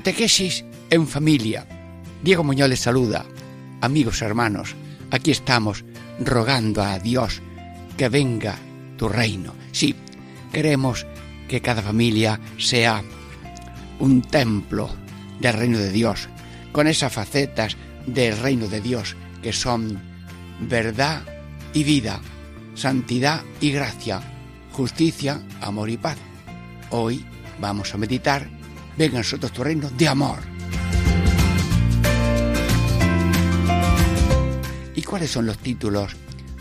Catequesis en familia. Diego Muñoz les saluda. Amigos hermanos, aquí estamos rogando a Dios que venga tu reino. Sí, queremos que cada familia sea un templo del reino de Dios, con esas facetas del reino de Dios que son verdad y vida, santidad y gracia, justicia, amor y paz. Hoy vamos a meditar venga a nosotros tu reino de amor. ¿Y cuáles son los títulos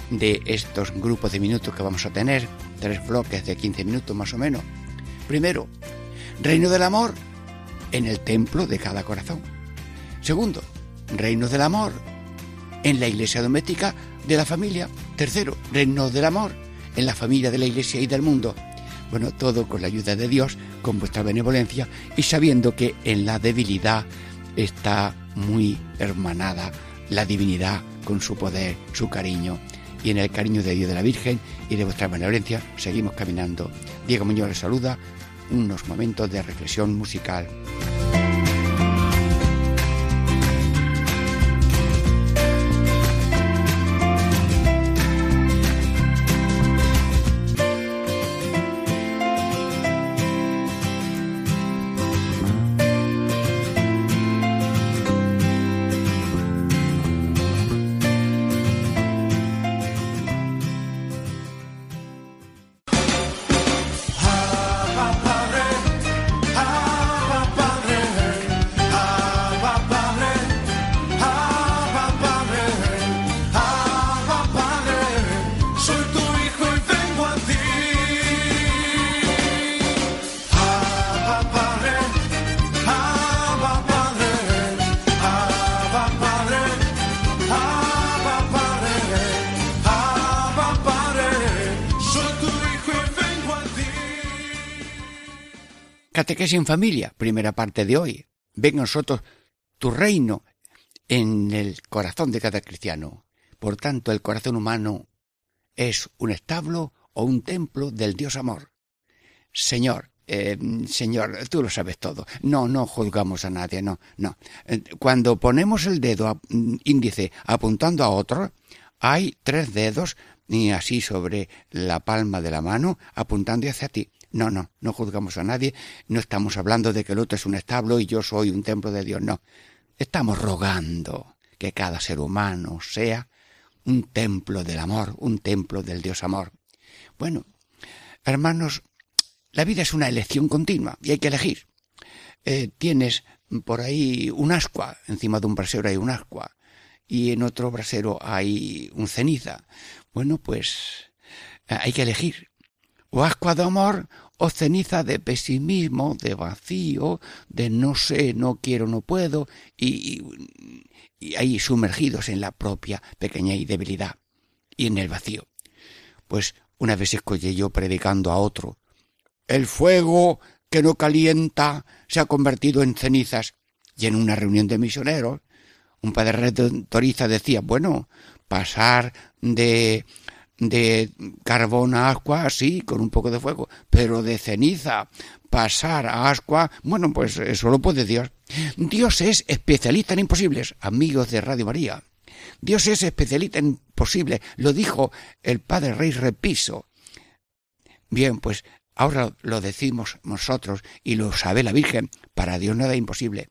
de estos grupos de minutos que vamos a tener? Tres bloques de 15 minutos más o menos. Primero, reino del amor en el templo de cada corazón. Segundo, reino del amor en la iglesia doméstica de la familia. Tercero, reino del amor en la familia de la iglesia y del mundo. Bueno, todo con la ayuda de Dios, con vuestra benevolencia y sabiendo que en la debilidad está muy hermanada la divinidad con su poder, su cariño. Y en el cariño de Dios de la Virgen y de vuestra benevolencia seguimos caminando. Diego Muñoz les saluda. Unos momentos de reflexión musical. Es en familia, primera parte de hoy. Ven nosotros tu reino en el corazón de cada cristiano. Por tanto, el corazón humano es un establo o un templo del Dios amor. Señor, eh, Señor, tú lo sabes todo. No, no juzgamos a nadie, no, no. Eh, cuando ponemos el dedo mm, índice apuntando a otro, hay tres dedos y así sobre la palma de la mano apuntando hacia ti. No, no, no juzgamos a nadie, no estamos hablando de que el otro es un establo y yo soy un templo de Dios, no. Estamos rogando que cada ser humano sea un templo del amor, un templo del Dios amor. Bueno, hermanos, la vida es una elección continua y hay que elegir. Eh, tienes por ahí un ascua, encima de un brasero hay un ascua, y en otro brasero hay un ceniza. Bueno, pues eh, hay que elegir o ascua de amor o ceniza de pesimismo, de vacío, de no sé, no quiero, no puedo, y, y, ahí sumergidos en la propia pequeñez y debilidad y en el vacío. Pues una vez escuché yo predicando a otro, el fuego que no calienta se ha convertido en cenizas, y en una reunión de misioneros, un padre redentorista decía, bueno, pasar de de carbón a ascua, sí, con un poco de fuego, pero de ceniza pasar a ascua, bueno, pues eso lo puede Dios. Dios es especialista en imposibles, amigos de Radio María. Dios es especialista en imposibles, lo dijo el Padre Rey Repiso. Bien, pues ahora lo decimos nosotros y lo sabe la Virgen, para Dios nada es imposible.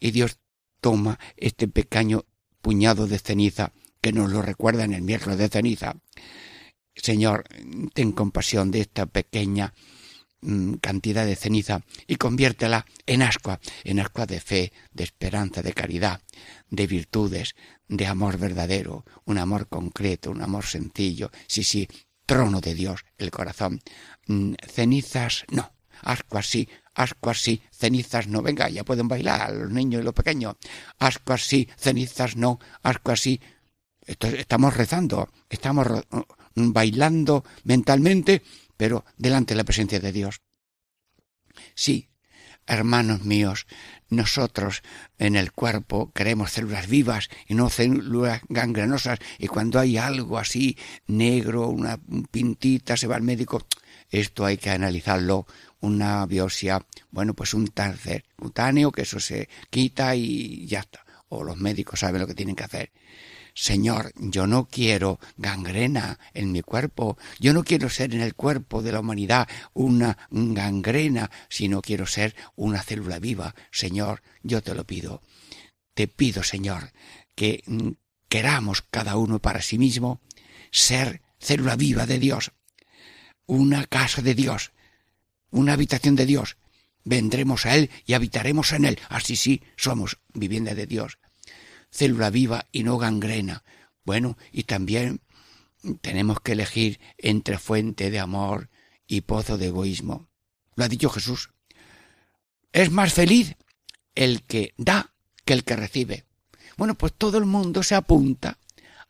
Y Dios toma este pequeño puñado de ceniza que nos lo recuerda en el miércoles de ceniza. Señor, ten compasión de esta pequeña mm, cantidad de ceniza y conviértela en ascua, en ascua de fe, de esperanza, de caridad, de virtudes, de amor verdadero, un amor concreto, un amor sencillo, sí, sí, trono de Dios, el corazón. Mm, cenizas, no, ascuas sí, ascuas sí, cenizas no, venga, ya pueden bailar los niños y los pequeños, ascuas sí, cenizas no, ascuas sí, estamos rezando, estamos bailando mentalmente, pero delante de la presencia de Dios. Sí, hermanos míos, nosotros en el cuerpo queremos células vivas y no células gangrenosas y cuando hay algo así negro, una pintita, se va al médico. Esto hay que analizarlo, una biopsia, bueno, pues un cáncer cutáneo, que eso se quita y ya está. O los médicos saben lo que tienen que hacer. Señor, yo no quiero gangrena en mi cuerpo, yo no quiero ser en el cuerpo de la humanidad una gangrena, sino quiero ser una célula viva. Señor, yo te lo pido. Te pido, Señor, que queramos cada uno para sí mismo ser célula viva de Dios, una casa de Dios, una habitación de Dios. Vendremos a Él y habitaremos en Él. Así sí, somos vivienda de Dios célula viva y no gangrena. Bueno, y también tenemos que elegir entre fuente de amor y pozo de egoísmo. Lo ha dicho Jesús. Es más feliz el que da que el que recibe. Bueno, pues todo el mundo se apunta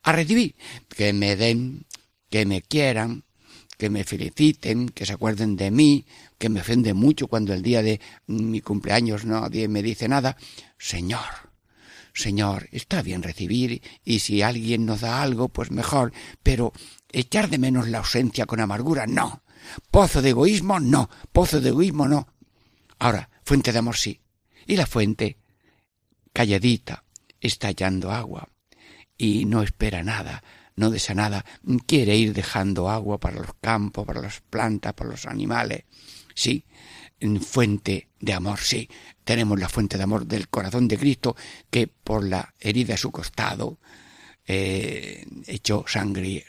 a recibir. Que me den, que me quieran, que me feliciten, que se acuerden de mí, que me ofende mucho cuando el día de mi cumpleaños nadie me dice nada. Señor, Señor, está bien recibir y si alguien nos da algo, pues mejor, pero echar de menos la ausencia con amargura, no. Pozo de egoísmo, no. Pozo de egoísmo, no. Ahora, fuente de amor, sí. Y la fuente, calladita, está hallando agua y no espera nada, no desea nada, quiere ir dejando agua para los campos, para las plantas, para los animales. Sí, fuente de amor, sí. Tenemos la fuente de amor del corazón de Cristo que por la herida de su costado eh, echó sangre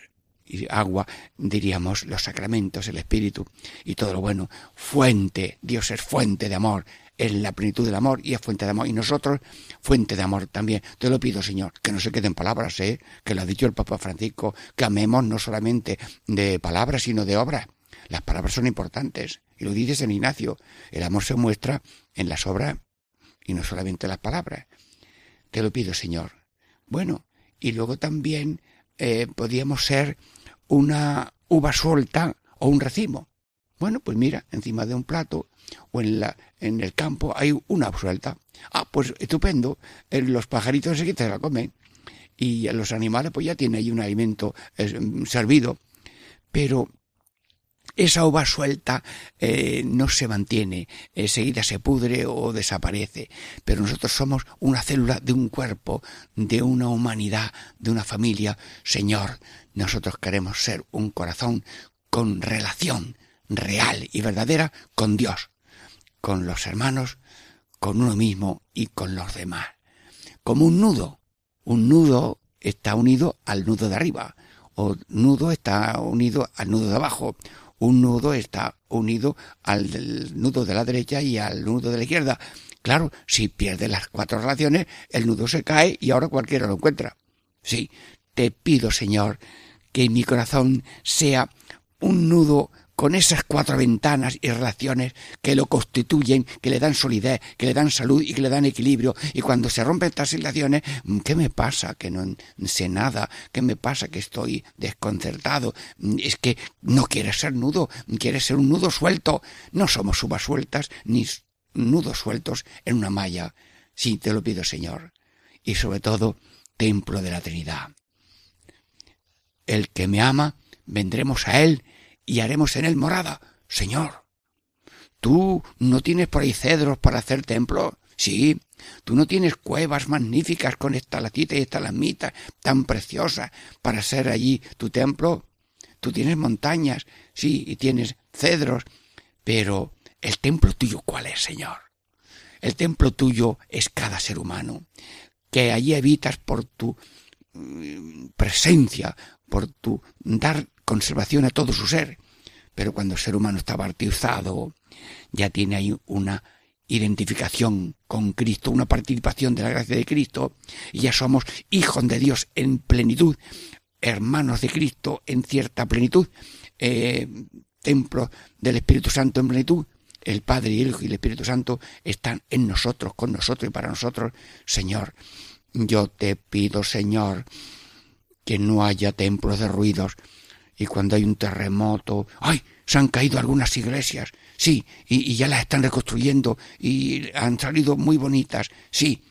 y agua, diríamos, los sacramentos, el Espíritu y todo lo bueno. Fuente, Dios es fuente de amor, es la plenitud del amor y es fuente de amor. Y nosotros, fuente de amor también. Te lo pido, Señor, que no se queden palabras, ¿eh? que lo ha dicho el Papa Francisco, que amemos no solamente de palabras, sino de obras. Las palabras son importantes. Y lo dice San Ignacio. El amor se muestra en las obras y no solamente en las palabras. Te lo pido, Señor. Bueno, y luego también eh, podíamos ser una uva suelta o un racimo. Bueno, pues mira, encima de un plato o en, la, en el campo hay una suelta. Ah, pues estupendo. Eh, los pajaritos se la comen. Y los animales pues ya tienen ahí un alimento eh, servido. Pero esa uva suelta eh, no se mantiene, enseguida se pudre o desaparece, pero nosotros somos una célula de un cuerpo, de una humanidad, de una familia. Señor, nosotros queremos ser un corazón con relación real y verdadera con Dios, con los hermanos, con uno mismo y con los demás. Como un nudo. Un nudo está unido al nudo de arriba, o nudo está unido al nudo de abajo, un nudo está unido al nudo de la derecha y al nudo de la izquierda. Claro, si pierde las cuatro relaciones, el nudo se cae y ahora cualquiera lo encuentra. Sí, te pido, Señor, que mi corazón sea un nudo con esas cuatro ventanas y relaciones que lo constituyen, que le dan solidez, que le dan salud y que le dan equilibrio. Y cuando se rompen estas relaciones, ¿qué me pasa? Que no sé nada. ¿Qué me pasa? Que estoy desconcertado. Es que no quieres ser nudo, quieres ser un nudo suelto. No somos uvas sueltas ni nudos sueltos en una malla. Sí, te lo pido, Señor. Y sobre todo, templo de la Trinidad. El que me ama, vendremos a él y haremos en él morada. Señor, tú no tienes por ahí cedros para hacer templo. Sí, tú no tienes cuevas magníficas con estalactitas y estalagmitas tan preciosas para ser allí tu templo. Tú tienes montañas, sí, y tienes cedros, pero el templo tuyo, ¿cuál es, Señor? El templo tuyo es cada ser humano, que allí habitas por tu mm, presencia, por tu dar conservación a todo su ser. pero cuando el ser humano está bautizado, ya tiene ahí una identificación con Cristo, una participación de la gracia de Cristo, y ya somos hijos de Dios en plenitud, hermanos de Cristo en cierta plenitud, eh, templo del Espíritu Santo en plenitud, el Padre y el Hijo y el Espíritu Santo están en nosotros, con nosotros y para nosotros. Señor, yo te pido, Señor, que no haya templos de ruidos y cuando hay un terremoto, ¡ay! Se han caído algunas iglesias, sí, y, ya las están reconstruyendo y han salido muy bonitas, sí.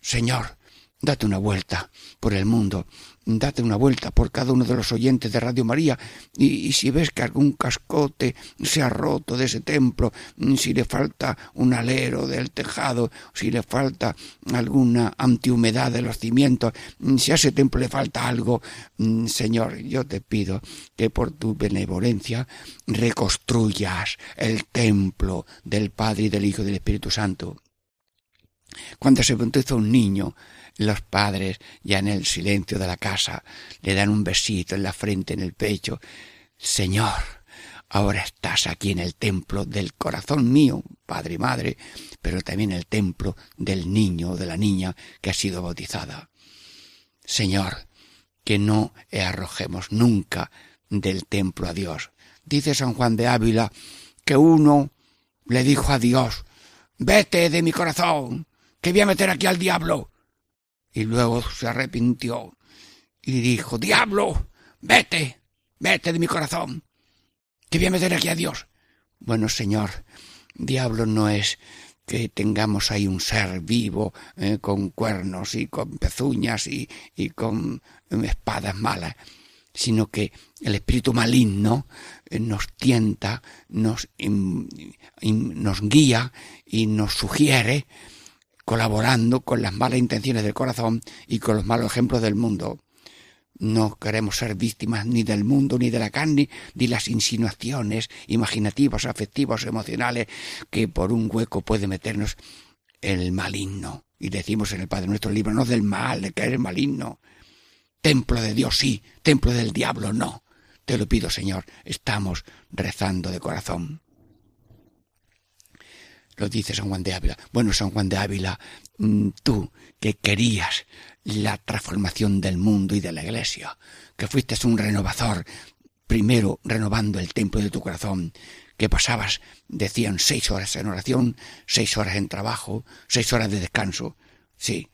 Señor, date una vuelta por el mundo date una vuelta por cada uno de los oyentes de Radio María y, si ves que algún cascote se ha roto de ese templo, si le falta un alero del tejado, si le falta alguna antihumedad de los cimientos, si a ese templo le falta algo, mm, Señor, yo te pido que por tu benevolencia reconstruyas el templo del Padre y del Hijo y del Espíritu Santo. Cuando se bautiza un niño, los padres, ya en el silencio de la casa, le dan un besito en la frente, en el pecho. Señor, ahora estás aquí en el templo del corazón mío, padre y madre, pero también el templo del niño o de la niña que ha sido bautizada. Señor, que no arrojemos nunca del templo a Dios. Dice San Juan de Ávila que uno le dijo a Dios, vete de mi corazón, que voy a meter aquí al diablo. Y luego se arrepintió y dijo, Diablo, vete, vete de mi corazón, que voy a meter aquí a Dios. Bueno, Señor, diablo no es que tengamos ahí un ser vivo eh, con cuernos y con pezuñas y, y con espadas malas, sino que el espíritu maligno eh, nos tienta, nos, nos guía y nos sugiere colaborando con las malas intenciones del corazón y con los malos ejemplos del mundo. No queremos ser víctimas ni del mundo, ni de la carne, ni las insinuaciones imaginativas, afectivas, emocionales que por un hueco puede meternos el maligno. Y decimos en el Padre nuestro libro, no del mal, de eres maligno. Templo de Dios sí, templo del diablo no. Te lo pido, Señor, estamos rezando de corazón lo dice San Juan de Ávila. Bueno, San Juan de Ávila, mm, tú que querías la transformación del mundo y de la iglesia, que fuiste un renovador, primero renovando el templo de tu corazón, que pasabas, decían, seis horas en oración, seis horas en trabajo, seis horas de descanso. Sí,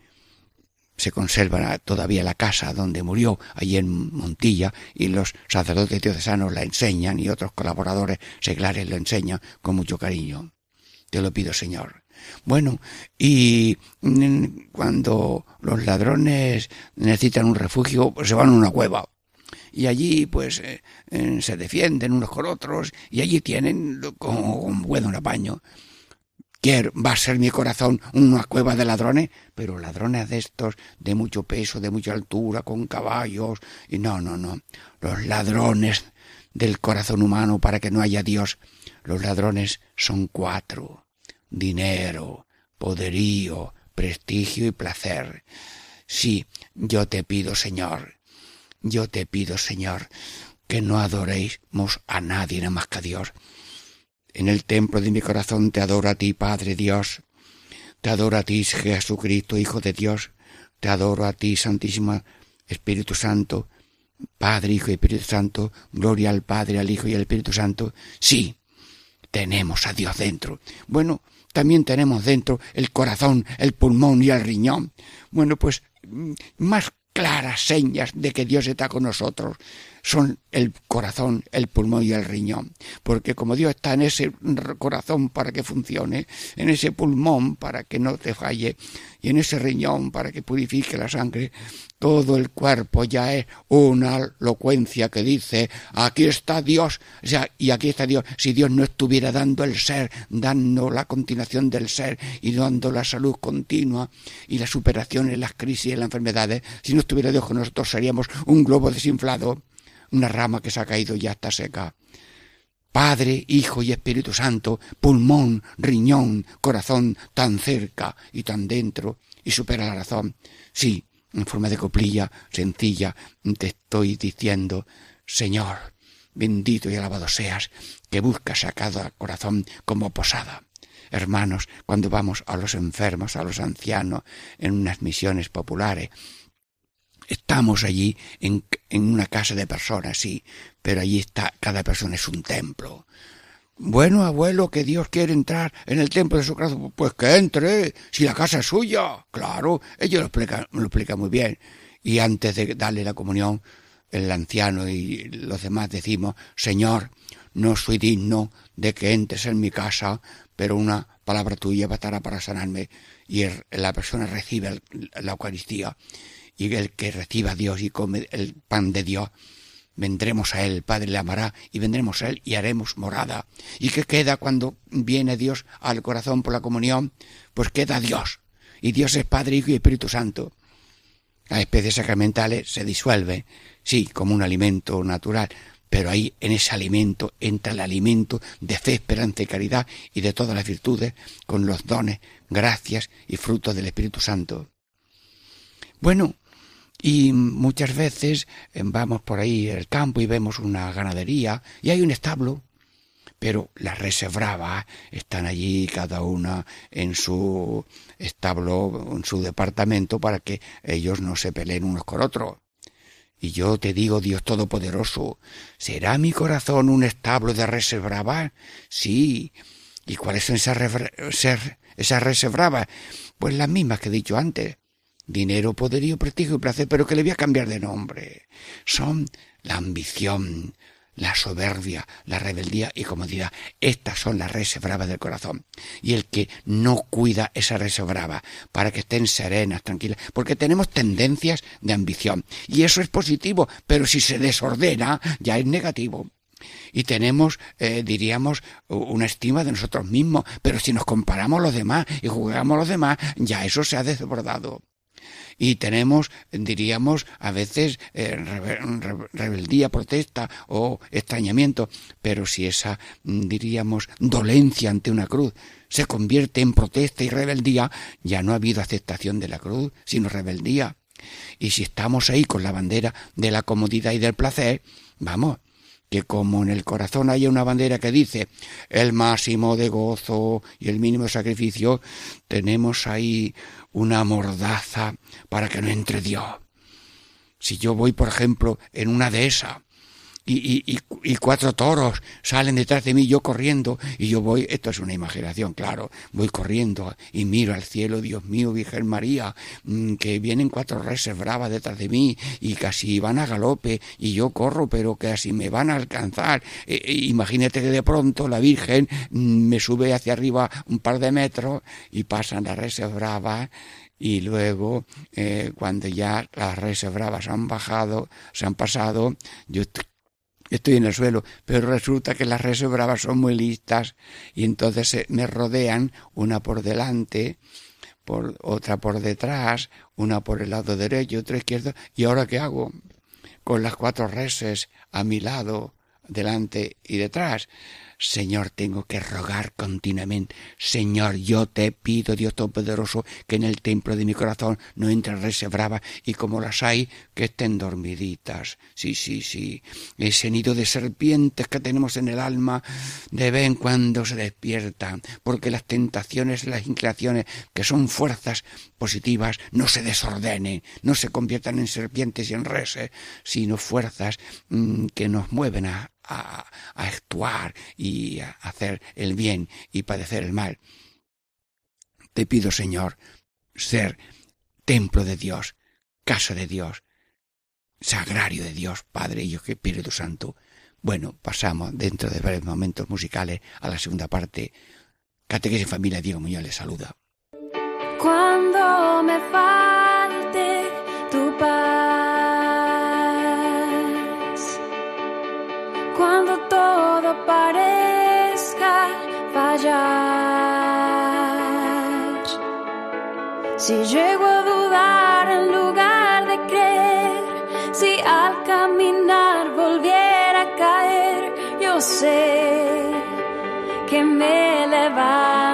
se conserva todavía la casa donde murió, allí en Montilla, y los sacerdotes diocesanos la enseñan y otros colaboradores seglares lo enseñan con mucho cariño. Te lo pido, Señor. Bueno, y mm, cuando los ladrones necesitan un refugio, pues se van a una cueva. Y allí, pues, eh, eh, se defienden unos con otros, y allí tienen como un buen apaño. Quiero, va a ser mi corazón una cueva de ladrones, pero ladrones de estos, de mucho peso, de mucha altura, con caballos, y no, no, no. Los ladrones del corazón humano para que no haya Dios. Los ladrones son cuatro dinero, poderío, prestigio y placer. Sí, yo te pido, Señor, yo te pido, Señor, que no adoréis a nadie más que a Dios. En el templo de mi corazón te adoro a ti, Padre Dios. Te adoro a ti, Jesucristo, Hijo de Dios. Te adoro a ti, Santísimo Espíritu Santo. Padre, Hijo y Espíritu Santo. Gloria al Padre, al Hijo y al Espíritu Santo. Sí, tenemos a Dios dentro. Bueno, también tenemos dentro el corazón, el pulmón y el riñón. Bueno, pues mm, más claras señas de que Dios está con nosotros son el corazón, el pulmón y el riñón. Porque como Dios está en ese corazón para que funcione, en ese pulmón para que no te falle y en ese riñón para que purifique la sangre, todo el cuerpo ya es una locuencia que dice, aquí está Dios, o sea, y aquí está Dios. Si Dios no estuviera dando el ser, dando la continuación del ser y dando la salud continua y la superación en las crisis y las enfermedades, si no estuviera Dios con nosotros seríamos un globo desinflado, una rama que se ha caído y ya está seca. Padre, Hijo y Espíritu Santo, pulmón, riñón, corazón, tan cerca y tan dentro, y supera la razón. Sí, en forma de coplilla sencilla, te estoy diciendo, Señor, bendito y alabado seas, que buscas a cada corazón como posada. Hermanos, cuando vamos a los enfermos, a los ancianos, en unas misiones populares, estamos allí en, en una casa de personas, sí, pero allí está, cada persona es un templo. Bueno, abuelo, que Dios quiere entrar en el templo de su corazón. Pues que entre, si la casa es suya. Claro, ellos lo explican, lo muy bien. Y antes de darle la comunión, el anciano y los demás decimos, Señor, no soy digno de que entres en mi casa, pero una palabra tuya bastará para sanarme. Y la persona recibe la Eucaristía. Y el que reciba a Dios y come el pan de Dios, vendremos a Él, Padre le amará, y vendremos a Él y haremos morada. ¿Y qué queda cuando viene Dios al corazón por la comunión? Pues queda Dios. Y Dios es Padre, Hijo y Espíritu Santo. Las especies sacramentales se disuelven, sí, como un alimento natural, pero ahí en ese alimento entra el alimento de fe, esperanza y caridad y de todas las virtudes con los dones, gracias y frutos del Espíritu Santo. Bueno, y muchas veces eh, vamos por ahí el campo y vemos una ganadería y hay un establo, pero las reses bravas están allí cada una en su establo, en su departamento para que ellos no se peleen unos con otros. Y yo te digo, Dios Todopoderoso, ¿será mi corazón un establo de reses bravas? Sí. ¿Y cuáles son esas, esas reses bravas? Pues las mismas que he dicho antes dinero, poderío, prestigio y placer, pero que le voy a cambiar de nombre. Son la ambición, la soberbia, la rebeldía y comodidad. Estas son las reses bravas del corazón. Y el que no cuida esa reses brava para que estén serenas, tranquilas, porque tenemos tendencias de ambición. Y eso es positivo, pero si se desordena, ya es negativo. Y tenemos, eh, diríamos, una estima de nosotros mismos, pero si nos comparamos los demás y jugamos a los demás, ya eso se ha desbordado y tenemos, diríamos, a veces eh, rebeldía, protesta o extrañamiento, pero si esa, mm, diríamos, dolencia ante una cruz se convierte en protesta y rebeldía, ya no ha habido aceptación de la cruz, sino rebeldía. Y si estamos ahí con la bandera de la comodidad y del placer, vamos, que como en el corazón haya una bandera que dice el máximo de gozo y el mínimo sacrificio, tenemos ahí una mordaza para que no entre Dios. Si yo voy, por ejemplo, en una dehesa y, y, y, cuatro toros salen detrás de mí, yo corriendo, y yo voy, esto es una imaginación, claro, voy corriendo y miro al cielo, Dios mío, Virgen María, mm, que vienen cuatro reses bravas detrás de mí y casi van a galope y yo corro, pero así me van a alcanzar. E, e, imagínate que de pronto la Virgen mm, me sube hacia arriba un par de metros y pasan las reses bravas y luego eh, cuando ya las reses bravas han bajado, se han pasado, yo estoy en el suelo, pero resulta que las reses bravas son muy listas y entonces me rodean una por delante, por otra por detrás, una por el lado derecho, otra izquierdo, y ahora qué hago con las cuatro reses a mi lado, delante y detrás. Señor, tengo que rogar continuamente. Señor, yo te pido, Dios Todopoderoso, que en el templo de mi corazón no entre reses brava y como las hay, que estén dormiditas. Sí, sí, sí. Ese nido de serpientes que tenemos en el alma de vez en cuando se despiertan, porque las tentaciones, las inclinaciones, que son fuerzas positivas, no se desordenen, no se conviertan en serpientes y en reses, sino fuerzas mm, que nos mueven a, a, actuar y hacer el bien y padecer el mal. Te pido, Señor, ser templo de Dios, casa de Dios, sagrario de Dios, Padre, y Espíritu Santo. Bueno, pasamos dentro de varios momentos musicales a la segunda parte. Catequesis Familia Diego Muñoz les saluda. Cuando me falte tu cuando Si llego a dudar en lugar de creer, si al caminar volviera a caer, yo sé que me levantaré.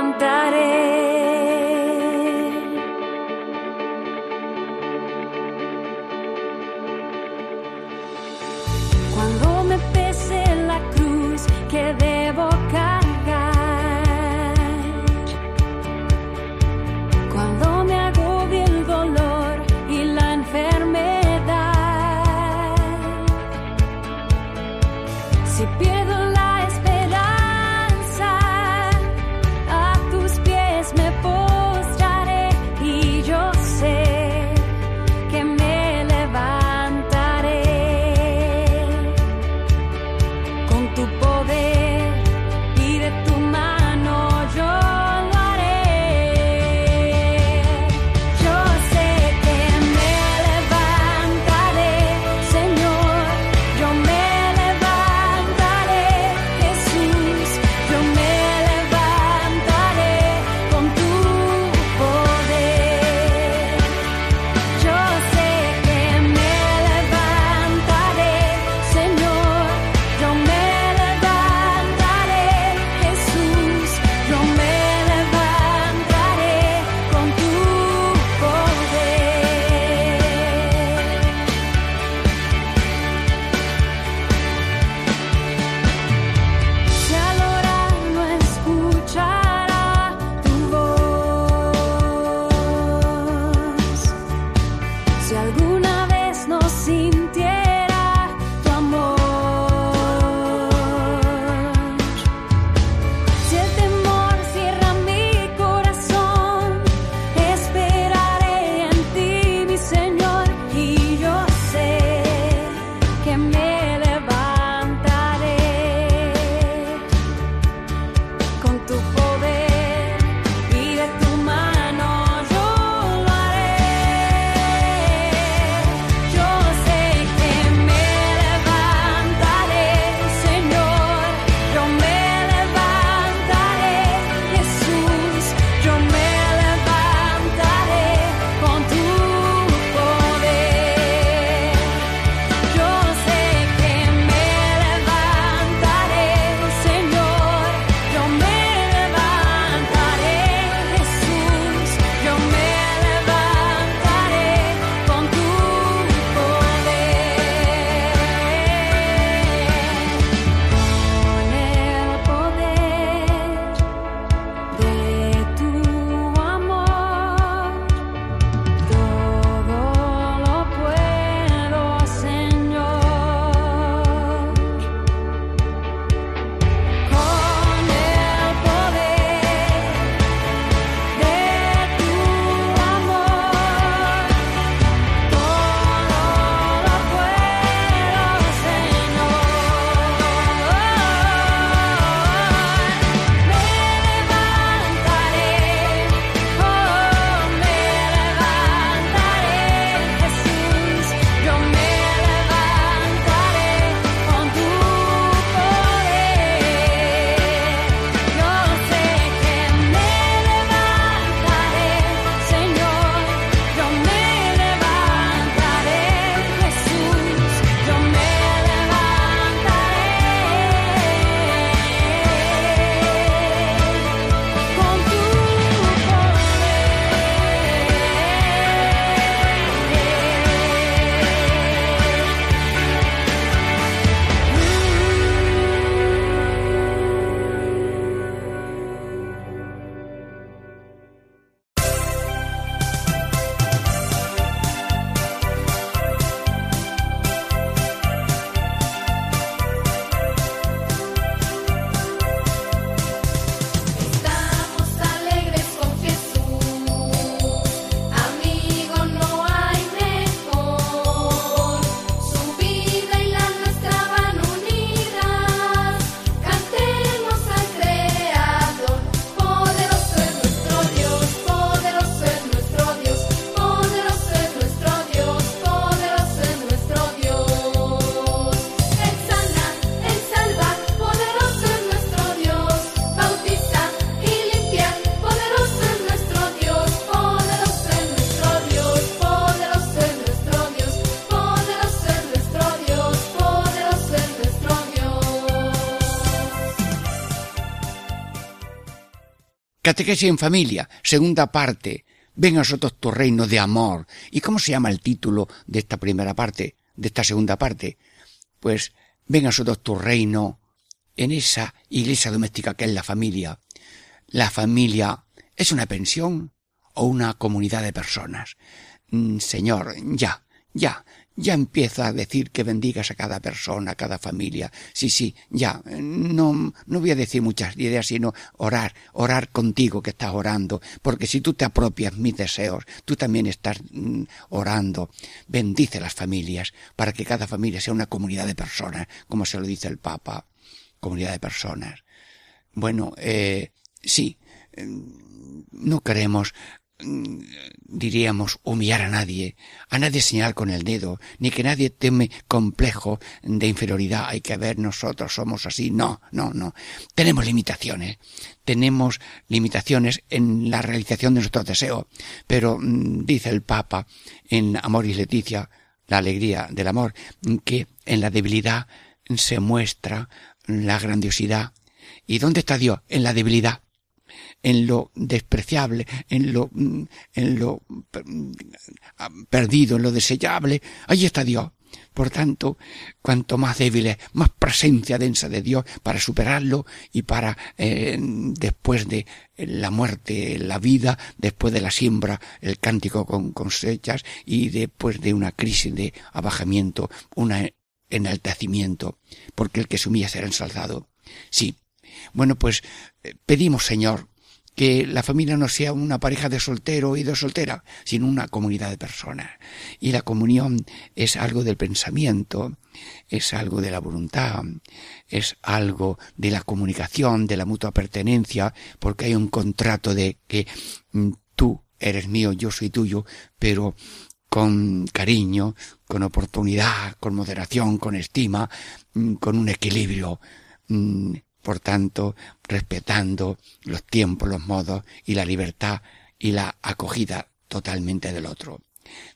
Catequesis en familia, segunda parte. Ven a nosotros tu reino de amor. ¿Y cómo se llama el título de esta primera parte, de esta segunda parte? Pues ven a nosotros tu reino en esa iglesia doméstica que es la familia. La familia es una pensión o una comunidad de personas. Mm, Señor, ya, ya, ya empieza a decir que bendigas a cada persona, a cada familia. Sí, sí, ya. No, no voy a decir muchas ideas, sino orar, orar contigo que estás orando. Porque si tú te apropias mis deseos, tú también estás mm, orando. Bendice las familias para que cada familia sea una comunidad de personas, como se lo dice el Papa. Comunidad de personas. Bueno, eh, sí. Mm, no queremos diríamos, humillar a nadie, a nadie señalar con el dedo, ni que nadie teme complejo de inferioridad, hay que ver, nosotros somos así, no, no, no. Tenemos limitaciones, tenemos limitaciones en la realización de nuestros deseos, pero mm, dice el Papa en Amor y Leticia, la alegría del amor, que en la debilidad se muestra la grandiosidad. ¿Y dónde está Dios? En la debilidad en lo despreciable, en lo, en lo perdido, en lo desechable, ahí está Dios. Por tanto, cuanto más débiles, más presencia densa de Dios para superarlo y para eh, después de la muerte, la vida, después de la siembra, el cántico con cosechas y después de una crisis de abajamiento, un enaltecimiento, porque el que se humilla será ensalzado. Sí. Bueno, pues eh, pedimos, Señor, que la familia no sea una pareja de soltero y de soltera, sino una comunidad de personas. Y la comunión es algo del pensamiento, es algo de la voluntad, es algo de la comunicación, de la mutua pertenencia, porque hay un contrato de que mm, tú eres mío, yo soy tuyo, pero con cariño, con oportunidad, con moderación, con estima, mm, con un equilibrio mm, por tanto, respetando los tiempos, los modos y la libertad y la acogida totalmente del otro.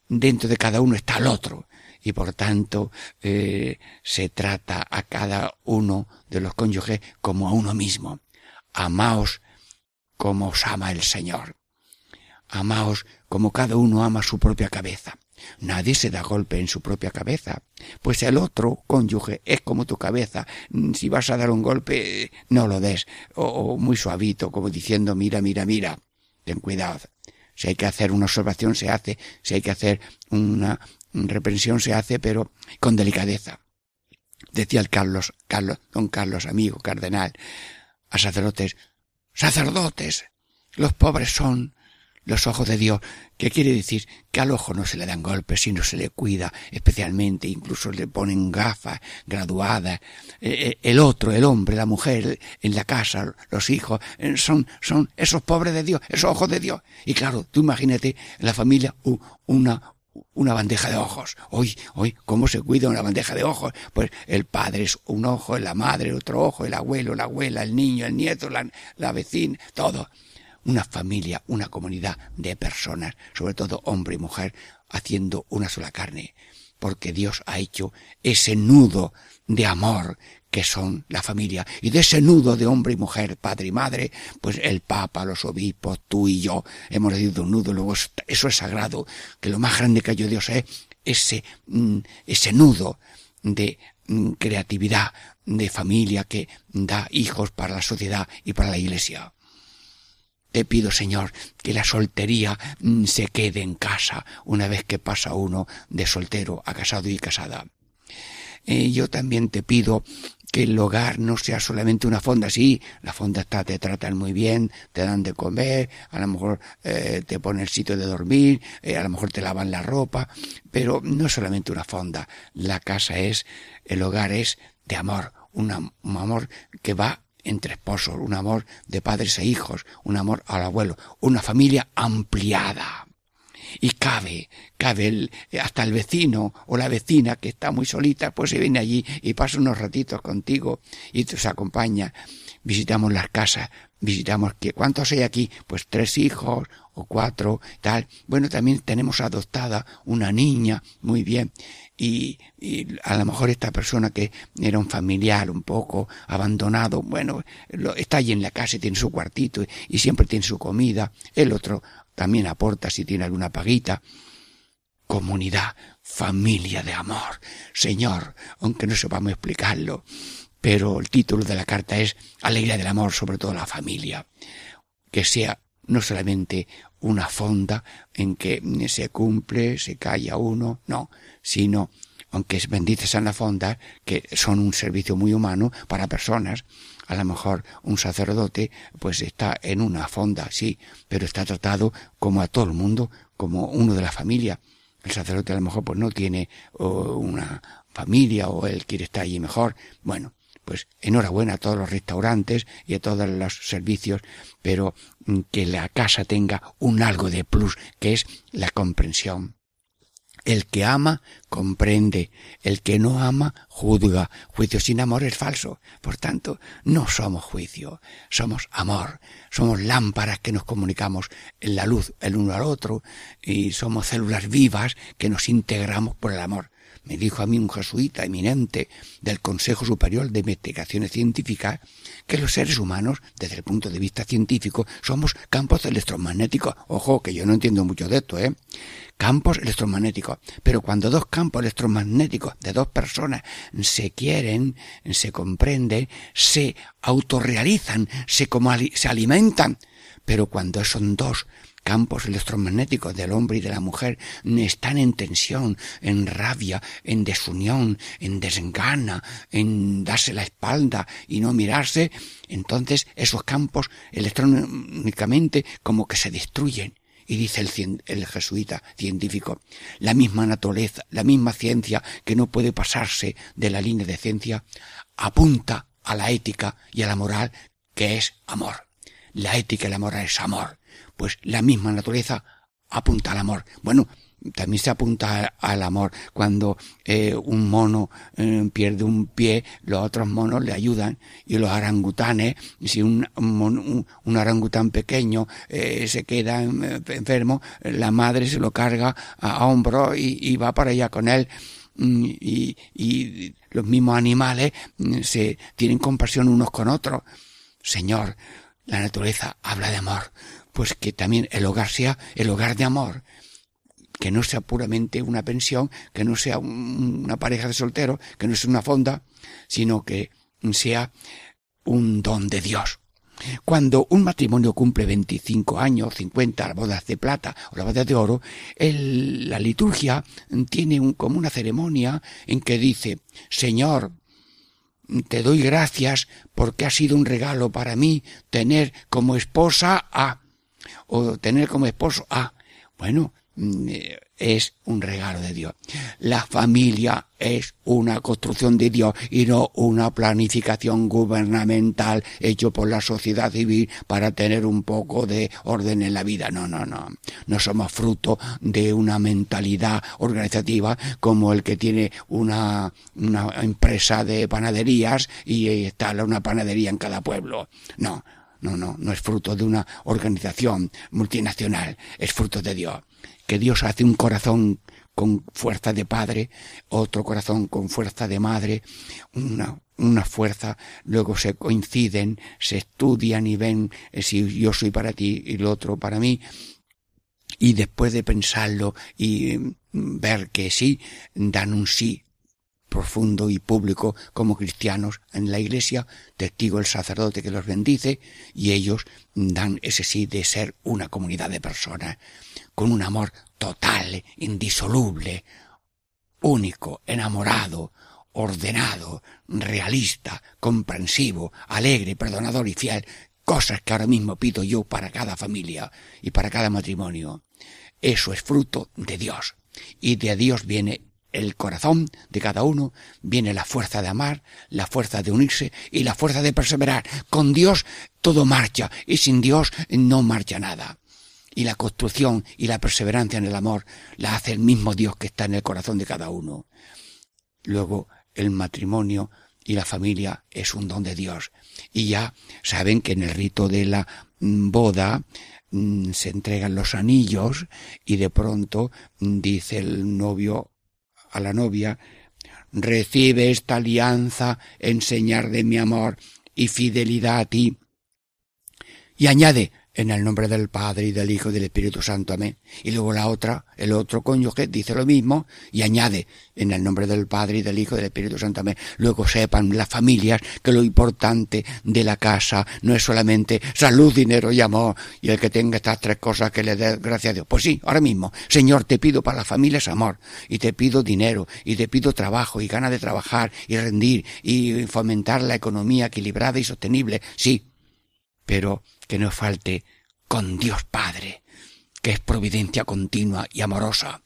Dentro de cada uno está el otro y por tanto eh, se trata a cada uno de los cónyuges como a uno mismo. Amaos como os ama el Señor. Amaos como cada uno ama su propia cabeza. Nadie se da golpe en su propia cabeza, pues el otro cónyuge es como tu cabeza. Mm, si vas a dar un golpe, no lo des, o, muy suavito, como diciendo mira, mira, mira. Ten cuidado. Si hay que hacer una observación, se hace. Si hay que hacer una reprensión, se hace, pero con delicadeza. Decía el Carlos, Carlos, don Carlos, amigo, cardenal, a sacerdotes, sacerdotes, los pobres son los ojos de Dios, que quiere decir que al ojo no se le dan golpes, sino se le cuida especialmente, incluso le ponen gafas graduadas. Eh, eh, el otro, el hombre, la mujer, en la casa, los hijos, eh, son, son esos pobres de Dios, esos ojos de Dios. Y claro, tú imagínate en la familia una, una bandeja de ojos. Hoy, hoy, ¿cómo se cuida una bandeja de ojos? Pues el padre es un ojo, la madre otro ojo, el abuelo, la abuela, el niño, el nieto, la, la vecina, todo una familia, una comunidad de personas, sobre todo hombre y mujer, haciendo una sola carne, porque Dios ha hecho ese nudo de amor que son la familia, y de ese nudo de hombre y mujer, padre y madre, pues el Papa, los obispos, tú y yo, hemos decidido un nudo, luego eso es sagrado, que lo más grande que ha Dios es ese, mm, ese nudo de mm, creatividad, de familia que da hijos para la sociedad y para la iglesia. Te pido, Señor, que la soltería mm, se quede en casa una vez que pasa uno de soltero a casado y casada. Eh, yo también te pido que el hogar no sea solamente una fonda. Sí, la fonda está, te tratan muy bien, te dan de comer, a lo mejor eh, te ponen el sitio de dormir, eh, a lo mejor te lavan la ropa, pero no es solamente una fonda. La casa es, el hogar es de amor, un amor que va entre esposos, un amor de padres e hijos, un amor al abuelo, una familia ampliada. Y cabe, cabe el, hasta el vecino o la vecina que está muy solita, pues se viene allí y pasa unos ratitos contigo y te acompaña. Visitamos las casas visitamos que cuántos hay aquí pues tres hijos o cuatro tal bueno también tenemos adoptada una niña muy bien y, a lo mejor esta persona que era un familiar un poco abandonado bueno está allí en la casa y tiene su cuartito y siempre tiene su comida el otro también aporta si tiene alguna paguita comunidad familia de amor señor aunque no sepamos explicarlo pero el título de la carta es Alegría del amor, sobre todo la familia. Que sea no solamente una fonda en que se cumple, se calla uno, no, sino, aunque es bendices en la fonda, que son un servicio muy humano para personas, a lo mejor un sacerdote pues está en una fonda, sí, pero está tratado como a todo el mundo, como uno de la familia. El sacerdote a lo mejor pues no tiene una familia o él quiere estar allí mejor. Bueno, pues enhorabuena a todos los restaurantes y a todos los servicios, pero mm, que la casa tenga un algo de plus, que es la comprensión. El que ama comprende, el que no ama juzga. Juicio sin amor es falso. Por tanto, no somos juicio, somos amor. Somos lámparas que nos comunicamos en la luz el uno al otro y somos células vivas que nos integramos por el amor me dijo a mí un jesuita eminente del Consejo Superior de Investigaciones Científicas que los seres humanos, desde el punto de vista científico, somos campos electromagnéticos. Ojo, que yo no entiendo mucho de esto, ¿eh? Campos electromagnéticos. Pero cuando dos campos electromagnéticos de dos personas se quieren, se comprenden, se autorrealizan, se, como se alimentan, pero cuando son dos campos electromagnéticos del hombre y de la mujer están en tensión, en rabia, en desunión, en desgana, en darse la espalda y no mirarse, entonces esos campos electrónicamente como que se destruyen. Y dice el, el, jesuita científico, la misma naturaleza, la misma ciencia que no puede pasarse de la línea de ciencia, apunta a la ética y a la moral que es amor. La ética y la moral es amor pues la misma naturaleza apunta al amor. Bueno, también se apunta al amor. Cuando eh, un mono eh, pierde un pie los otros monos le ayudan y los orangutanes si un, un, un orangután pequeño eh, se queda enfermo la madre se lo carga a, hombro y, y, va para allá con él. Mm, y, y los mismos animales mm, se tienen compasión unos con otros. Señor la naturaleza habla de amor pues que también el hogar sea el hogar de amor, que no sea puramente una pensión, que no sea una pareja de solteros, que no sea una fonda, sino que sea un don de Dios. Cuando un matrimonio cumple 25 años, 50, las bodas de plata o las bodas de oro, la liturgia tiene un, como una ceremonia en que dice, Señor, te doy gracias porque ha sido un regalo para mí tener como esposa a o tener como esposo a, bueno, mm, es un regalo de Dios. La familia es una construcción de Dios y no una planificación gubernamental hecho por la sociedad civil para tener un poco de orden en la vida. No, no, no. No somos fruto de una mentalidad organizativa como el que tiene una, una empresa de panaderías y instala una panadería en cada pueblo. No no, no, no es fruto de una organización multinacional, es fruto de Dios. Que Dios hace un corazón con fuerza de padre, otro corazón con fuerza de madre, una, una fuerza, luego se coinciden, se estudian y ven eh, si yo soy para ti y el otro para mí, y después de pensarlo y mm, ver que sí, dan un sí profundo y público como cristianos en la iglesia, testigo el sacerdote que los bendice, y ellos dan ese sí de ser una comunidad de personas, con un amor total, indisoluble, único, enamorado, ordenado, realista, comprensivo, alegre, perdonador y fiel, cosas que ahora mismo pido yo para cada familia y para cada matrimonio. Eso es fruto de Dios. Y de Dios viene el corazón de cada uno viene la fuerza de amar, la fuerza de unirse y la fuerza de perseverar. Con Dios todo marcha y sin Dios no marcha nada. Y la construcción y la perseverancia en el amor la hace el mismo Dios que está en el corazón de cada uno. Luego el matrimonio y la familia es un don de Dios. Y ya saben que en el rito de la mm, boda mm, se entregan los anillos y de pronto mm, dice el novio a la novia, recibe esta alianza en señal de mi amor y fidelidad a ti. Y añade, en el nombre del Padre y del Hijo y del Espíritu Santo. Amén. Y luego la otra, el otro cónyuge, dice lo mismo y añade, en el nombre del Padre y del Hijo y del Espíritu Santo. Amén. Luego sepan las familias que lo importante de la casa no es solamente salud, dinero y amor, y el que tenga estas tres cosas que le dé gracias a Dios. Pues sí, ahora mismo, Señor, te pido para las familias amor, y te pido dinero, y te pido trabajo, y ganas de trabajar, y rendir, y fomentar la economía equilibrada y sostenible. Sí, pero que no falte con Dios Padre, que es providencia continua y amorosa,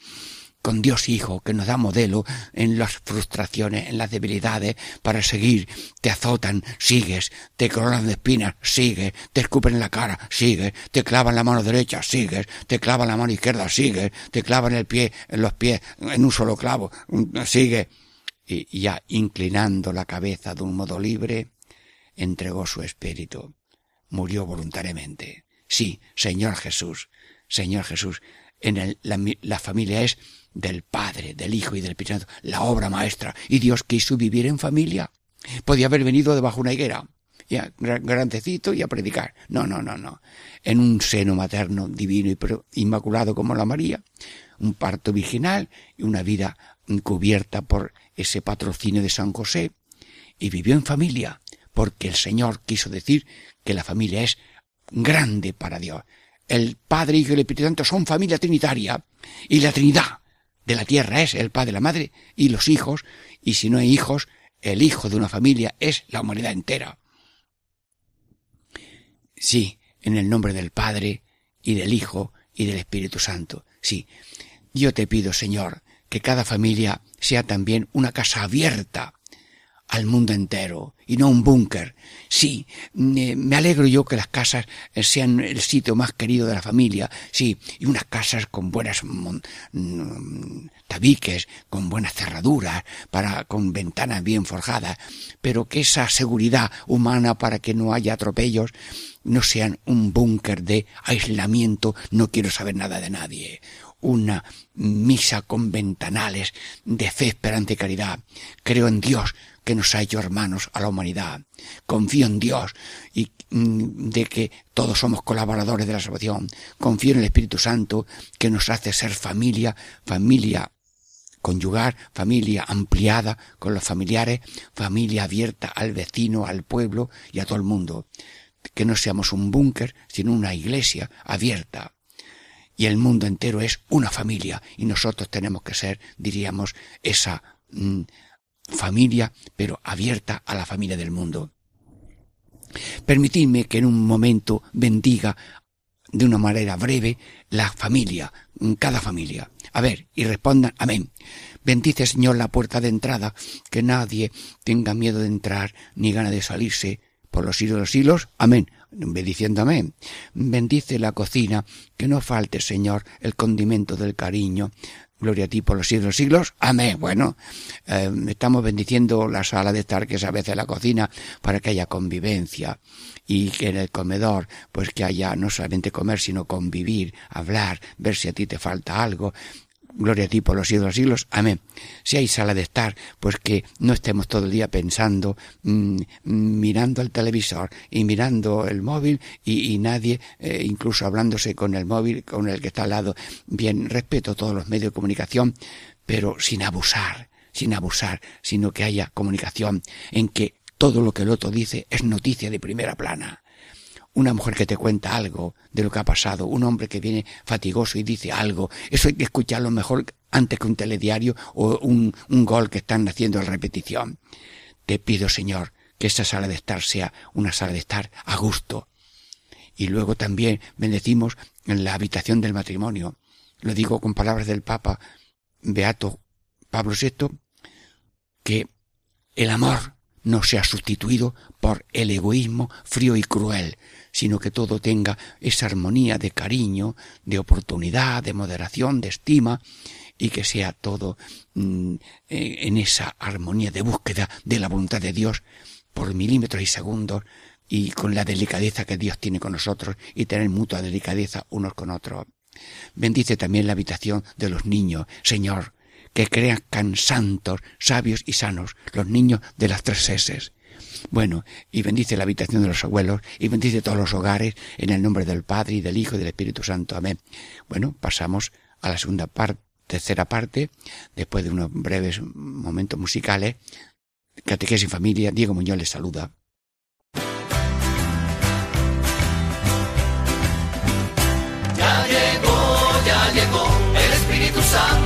con Dios Hijo, que nos da modelo en las frustraciones, en las debilidades, para seguir. Te azotan, sigues. Te coronan de espinas, sigues. Te escupen en la cara, sigues. Te clavan la mano derecha, sigues. Te clavan la mano izquierda, sigues. Te clavan el pie, en los pies, en un solo clavo, sigue. Y ya inclinando la cabeza de un modo libre, entregó su espíritu murió voluntariamente. Sí, Señor Jesús, Señor Jesús, en el, la, familia es del Padre, del Hijo y del Espíritu la obra maestra. Y Dios quiso vivir en familia. Podía haber venido debajo de una higuera, ya, grandecito y a predicar. No, no, no, no. En un seno materno divino y inmaculado como la María, un parto virginal y una vida cubierta por ese patrocinio de San José. Y vivió en familia, porque el Señor quiso decir que la familia es grande para Dios. El Padre, Hijo y el Espíritu Santo son familia trinitaria y la Trinidad de la tierra es el Padre, la Madre y los hijos, y si no hay hijos, el hijo de una familia es la humanidad entera. Sí, en el nombre del Padre y del Hijo y del Espíritu Santo. Sí, yo te pido, Señor, que cada familia sea también una casa abierta al mundo entero y no un búnker. Sí, me alegro yo que las casas eh, sean el sitio más querido de la familia, sí, y unas casas con buenas mm, tabiques, con buenas cerraduras, para, con ventanas bien forjadas, pero que esa seguridad humana para que no haya atropellos no sean un búnker de aislamiento, no quiero saber nada de nadie, una misa con ventanales de fe, esperanza y caridad. Creo en Dios, que nos ha hecho hermanos a la humanidad. Confío en Dios y mm, de que todos somos colaboradores de la salvación. Confío en el Espíritu Santo que nos hace ser familia, familia conyugar, familia ampliada con los familiares, familia abierta al vecino, al pueblo y a todo el mundo. Que no seamos un búnker, sino una iglesia abierta. Y el mundo entero es una familia y nosotros tenemos que ser, diríamos, esa mm, familia, pero abierta a la familia del mundo. Permitidme que en un momento bendiga de una manera breve la familia, cada familia. A ver, y respondan amén. Bendice, Señor, la puerta de entrada, que nadie tenga miedo de entrar ni gana de salirse por los siglos de los siglos. Amén. Bendiciendo amén. Bendice la cocina, que no falte, Señor, el condimento del cariño, Gloria a ti por los siglos de los siglos. Amén. Bueno, eh, estamos bendiciendo la sala de estar, que es a veces la cocina, para que haya convivencia. Y que en el comedor, pues que haya no solamente comer, sino convivir, hablar, ver si a ti te falta algo. Gloria a ti por los siglos de los siglos. Amén. Si hay sala de estar, pues que no estemos todo el día pensando, mm, mirando al televisor y mirando el móvil y, nadie, eh, incluso hablándose con el móvil, con el que está al lado. Bien, respeto todos los medios de comunicación, pero sin abusar, sin abusar, sino que haya comunicación en que todo lo que el otro dice es noticia de primera plana una mujer que te cuenta algo de lo que ha pasado, un hombre que viene fatigoso y dice algo, eso hay que escucharlo mejor antes que un telediario o un, gol que están haciendo en repetición. Te pido, Señor, que esta sala de estar sea una sala de estar a gusto. Y luego también bendecimos en la habitación del matrimonio. Lo digo con palabras del Papa Beato Pablo VI, que el amor no sea sustituido por el egoísmo frío y cruel, sino que todo tenga esa armonía de cariño, de oportunidad, de moderación, de estima, y que sea todo mm, eh, en esa armonía de búsqueda de la voluntad de Dios por milímetros y segundos y con la delicadeza que Dios tiene con nosotros y tener mutua delicadeza unos con otros. Bendice también la habitación de los niños, Señor, que crean santos, sabios y sanos, los niños de las tres S. Bueno, y bendice la habitación de los abuelos, y bendice todos los hogares, en el nombre del Padre, y del Hijo, y del Espíritu Santo. Amén. Bueno, pasamos a la segunda parte, tercera parte, después de unos breves momentos musicales. Catequesis y familia, Diego Muñoz les saluda. Santo ya